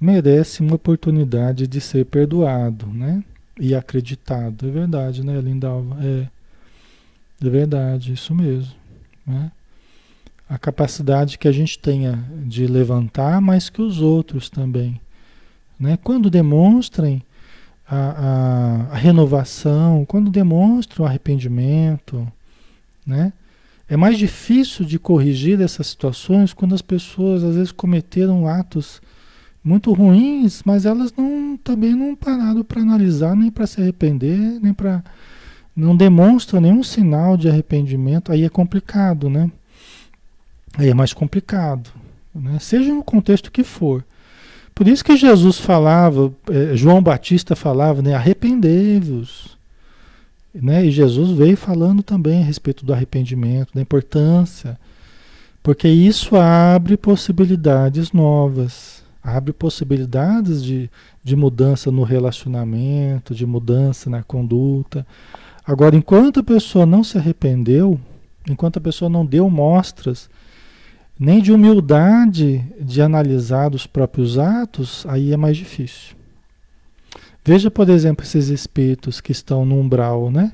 S1: merecem uma oportunidade de ser perdoado, né? E acreditado. É verdade, né, Lindalva? É, é verdade, isso mesmo. Né? A capacidade que a gente tenha de levantar, mas que os outros também. Né? Quando demonstrem a, a, a renovação, quando demonstram arrependimento, né? É mais difícil de corrigir essas situações quando as pessoas às vezes cometeram atos muito ruins, mas elas não também não pararam para analisar, nem para se arrepender, nem para não demonstram nenhum sinal de arrependimento. Aí é complicado, né? Aí é mais complicado, né? Seja no contexto que for. Por isso que Jesus falava, eh, João Batista falava, né? Arrependei-vos. Né? E Jesus veio falando também a respeito do arrependimento, da importância, porque isso abre possibilidades novas, abre possibilidades de, de mudança no relacionamento, de mudança na conduta. Agora, enquanto a pessoa não se arrependeu, enquanto a pessoa não deu mostras nem de humildade de analisar os próprios atos, aí é mais difícil. Veja, por exemplo, esses espíritos que estão no umbral, né?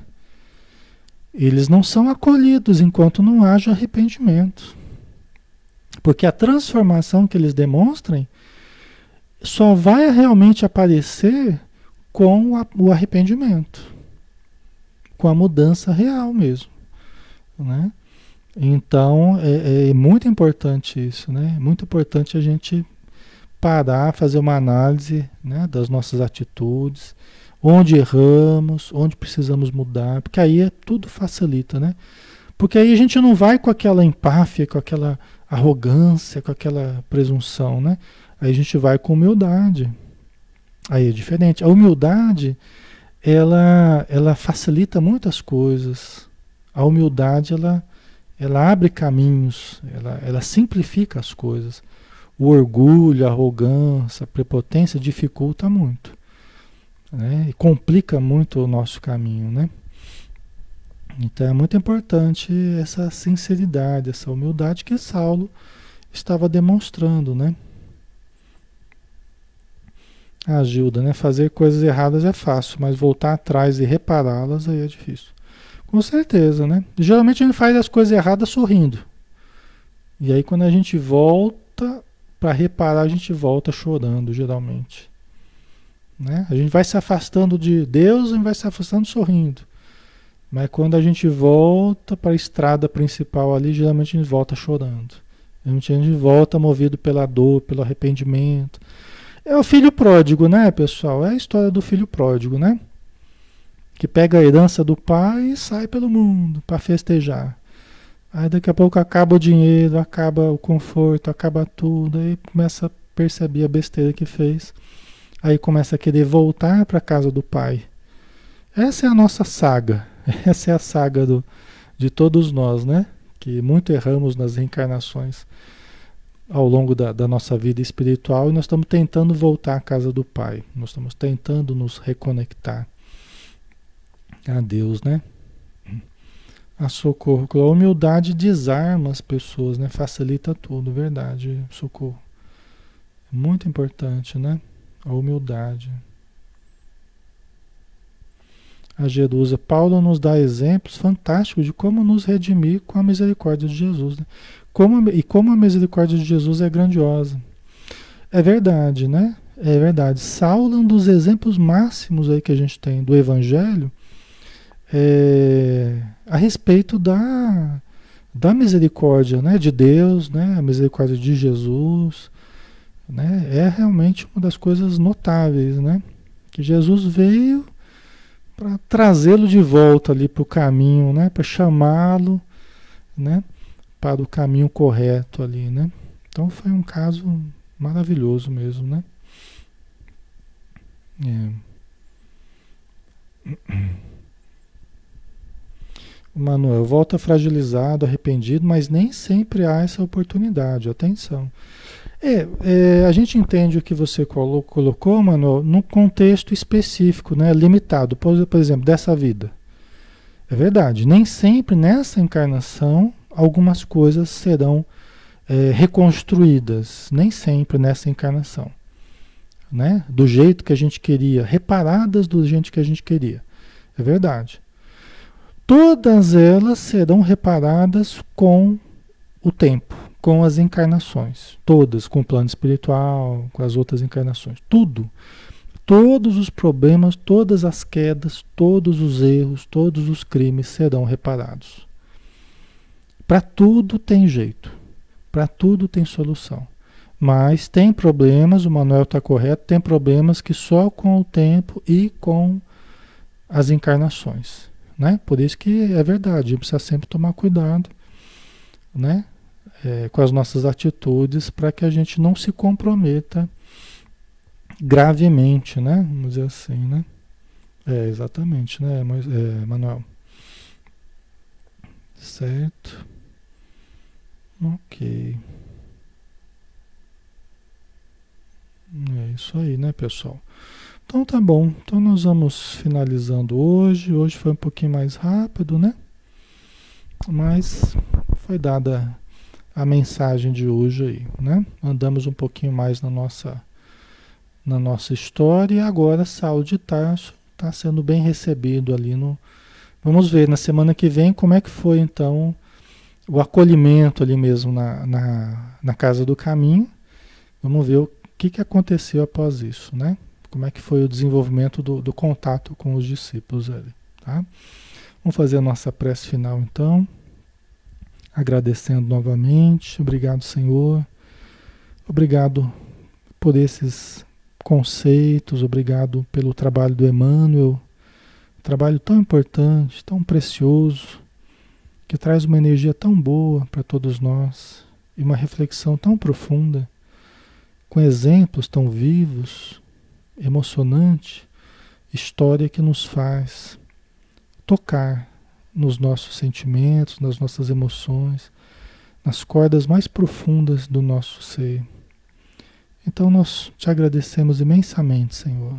S1: Eles não são acolhidos enquanto não haja arrependimento. Porque a transformação que eles demonstrem só vai realmente aparecer com o arrependimento, com a mudança real mesmo, né? Então é, é muito importante isso, né? É muito importante a gente parar, fazer uma análise né, das nossas atitudes, onde erramos, onde precisamos mudar, porque aí é, tudo facilita, né? Porque aí a gente não vai com aquela empáfia, com aquela arrogância, com aquela presunção, né? Aí a gente vai com humildade. Aí é diferente. A humildade, ela, ela facilita muitas coisas. A humildade, ela, ela abre caminhos, ela, ela simplifica as coisas. O orgulho, a arrogância, a prepotência dificulta muito. Né? E complica muito o nosso caminho, né? Então é muito importante essa sinceridade, essa humildade que Saulo estava demonstrando, né? A Gilda, né? Fazer coisas erradas é fácil, mas voltar atrás e repará-las aí é difícil. Com certeza, né? Geralmente a gente faz as coisas erradas sorrindo. E aí quando a gente volta para reparar, a gente volta chorando, geralmente. Né? A gente vai se afastando de Deus e vai se afastando sorrindo. Mas quando a gente volta para a estrada principal ali, geralmente a gente volta chorando. A gente, a gente volta movido pela dor, pelo arrependimento. É o filho pródigo, né, pessoal? É a história do filho pródigo, né? Que pega a herança do pai e sai pelo mundo para festejar. Aí daqui a pouco acaba o dinheiro, acaba o conforto, acaba tudo, aí começa a perceber a besteira que fez. Aí começa a querer voltar para a casa do pai. Essa é a nossa saga. Essa é a saga do, de todos nós, né? Que muito erramos nas reencarnações ao longo da, da, nossa vida espiritual e nós estamos tentando voltar à casa do Pai. Nós estamos tentando nos reconectar a Deus, né? A socorro. A humildade desarma as pessoas, né? Facilita tudo, verdade, socorro. Muito importante, né? A humildade. A Jerusa. Paulo nos dá exemplos fantásticos de como nos redimir com a misericórdia de Jesus. Né? Como, e como a misericórdia de Jesus é grandiosa. É verdade, né? É verdade. Saulo é um dos exemplos máximos aí que a gente tem do Evangelho é, a respeito da, da misericórdia né, de Deus, né, a misericórdia de Jesus. Né, é realmente uma das coisas notáveis, né? Que Jesus veio para trazê-lo de volta ali para o caminho, né? Para chamá-lo, né? Para o caminho correto ali, né? Então foi um caso maravilhoso mesmo, né? É. Manuel volta fragilizado, arrependido, mas nem sempre há essa oportunidade. Atenção. É, é, a gente entende o que você colocou, Manuel, num contexto específico, né, limitado, por, por exemplo, dessa vida. É verdade, nem sempre nessa encarnação algumas coisas serão é, reconstruídas, nem sempre nessa encarnação, né? Do jeito que a gente queria, reparadas do jeito que a gente queria. É verdade todas elas serão reparadas com o tempo, com as encarnações, todas, com o plano espiritual, com as outras encarnações, tudo. Todos os problemas, todas as quedas, todos os erros, todos os crimes serão reparados. Para tudo tem jeito, para tudo tem solução. Mas tem problemas, o Manuel está correto, tem problemas que só com o tempo e com as encarnações. Né? Por isso que é verdade, a gente precisa sempre tomar cuidado né? É, com as nossas atitudes para que a gente não se comprometa gravemente, né? Vamos dizer assim, né? É, exatamente, né, é, Manuel? Certo. Ok. É isso aí, né, pessoal? Então tá bom. Então nós vamos finalizando hoje. Hoje foi um pouquinho mais rápido, né? Mas foi dada a mensagem de hoje aí, né? Andamos um pouquinho mais na nossa na nossa história e agora Saulo de Tarso está sendo bem recebido ali no Vamos ver na semana que vem como é que foi então o acolhimento ali mesmo na, na, na casa do caminho. Vamos ver o que, que aconteceu após isso, né? Como é que foi o desenvolvimento do, do contato com os discípulos ali, tá? Vamos fazer a nossa prece final então, agradecendo novamente, obrigado Senhor, obrigado por esses conceitos, obrigado pelo trabalho do Emmanuel, trabalho tão importante, tão precioso, que traz uma energia tão boa para todos nós e uma reflexão tão profunda, com exemplos tão vivos, emocionante história que nos faz tocar nos nossos sentimentos, nas nossas emoções, nas cordas mais profundas do nosso ser. Então nós te agradecemos imensamente, Senhor,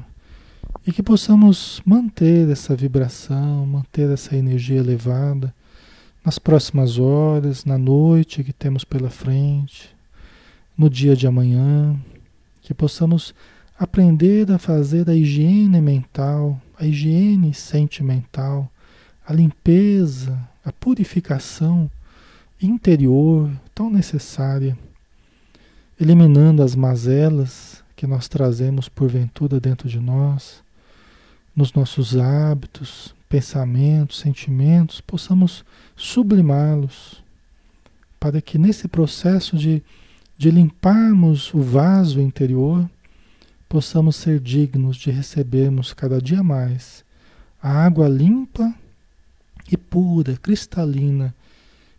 S1: e que possamos manter essa vibração, manter essa energia elevada nas próximas horas, na noite que temos pela frente, no dia de amanhã, que possamos aprender a fazer a higiene mental, a higiene sentimental, a limpeza, a purificação interior tão necessária, eliminando as mazelas que nós trazemos porventura dentro de nós, nos nossos hábitos, pensamentos, sentimentos, possamos sublimá-los, para que nesse processo de, de limparmos o vaso interior, possamos ser dignos de recebermos cada dia mais a água limpa e pura, cristalina,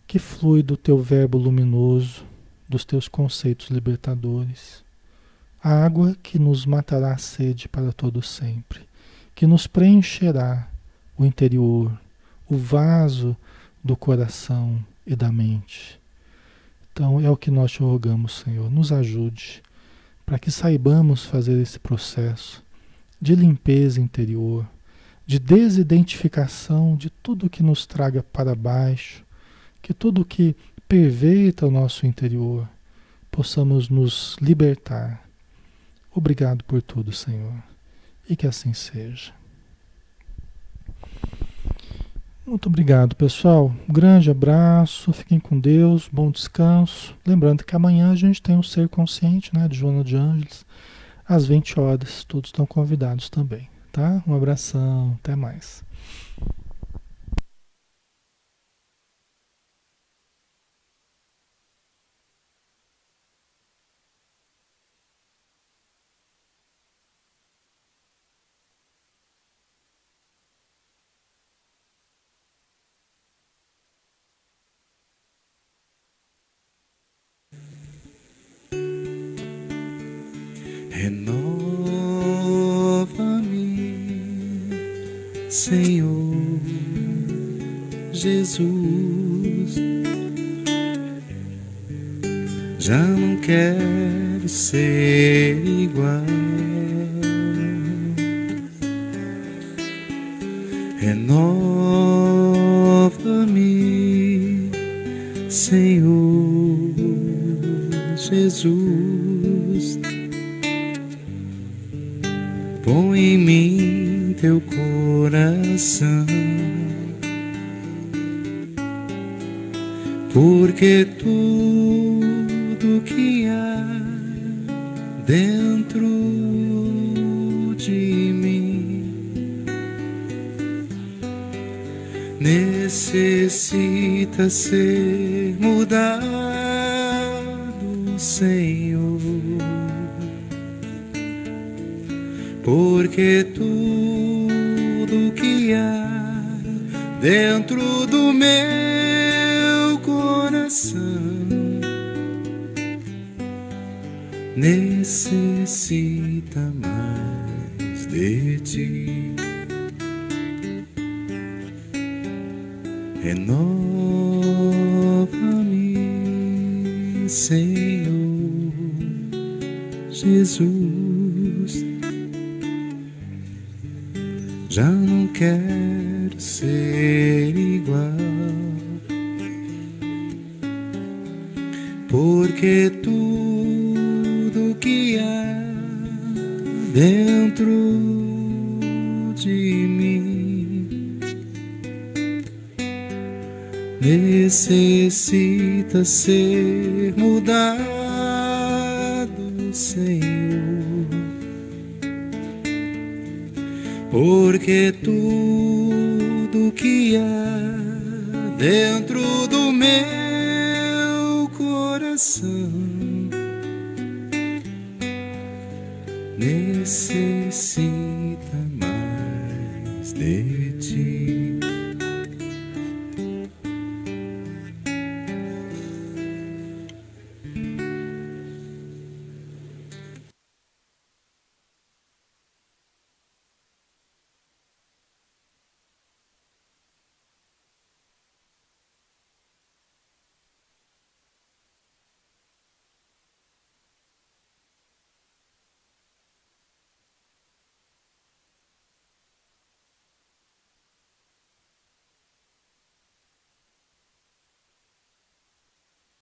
S1: que flui do teu verbo luminoso, dos teus conceitos libertadores. A água que nos matará a sede para todo sempre, que nos preencherá o interior, o vaso do coração e da mente. Então é o que nós te rogamos, Senhor, nos ajude para que saibamos fazer esse processo de limpeza interior, de desidentificação de tudo que nos traga para baixo, que tudo que perverta o nosso interior, possamos nos libertar. Obrigado por tudo, Senhor, e que assim seja. Muito obrigado, pessoal. Um grande abraço, fiquem com Deus, bom descanso. Lembrando que amanhã a gente tem o um Ser Consciente, né, de Joana de Ângeles, às 20 horas. Todos estão convidados também, tá? Um abração, até mais.
S2: Senhor. Porque tudo que há dentro do meu coração necessita mais de ti. Renova-me, necessita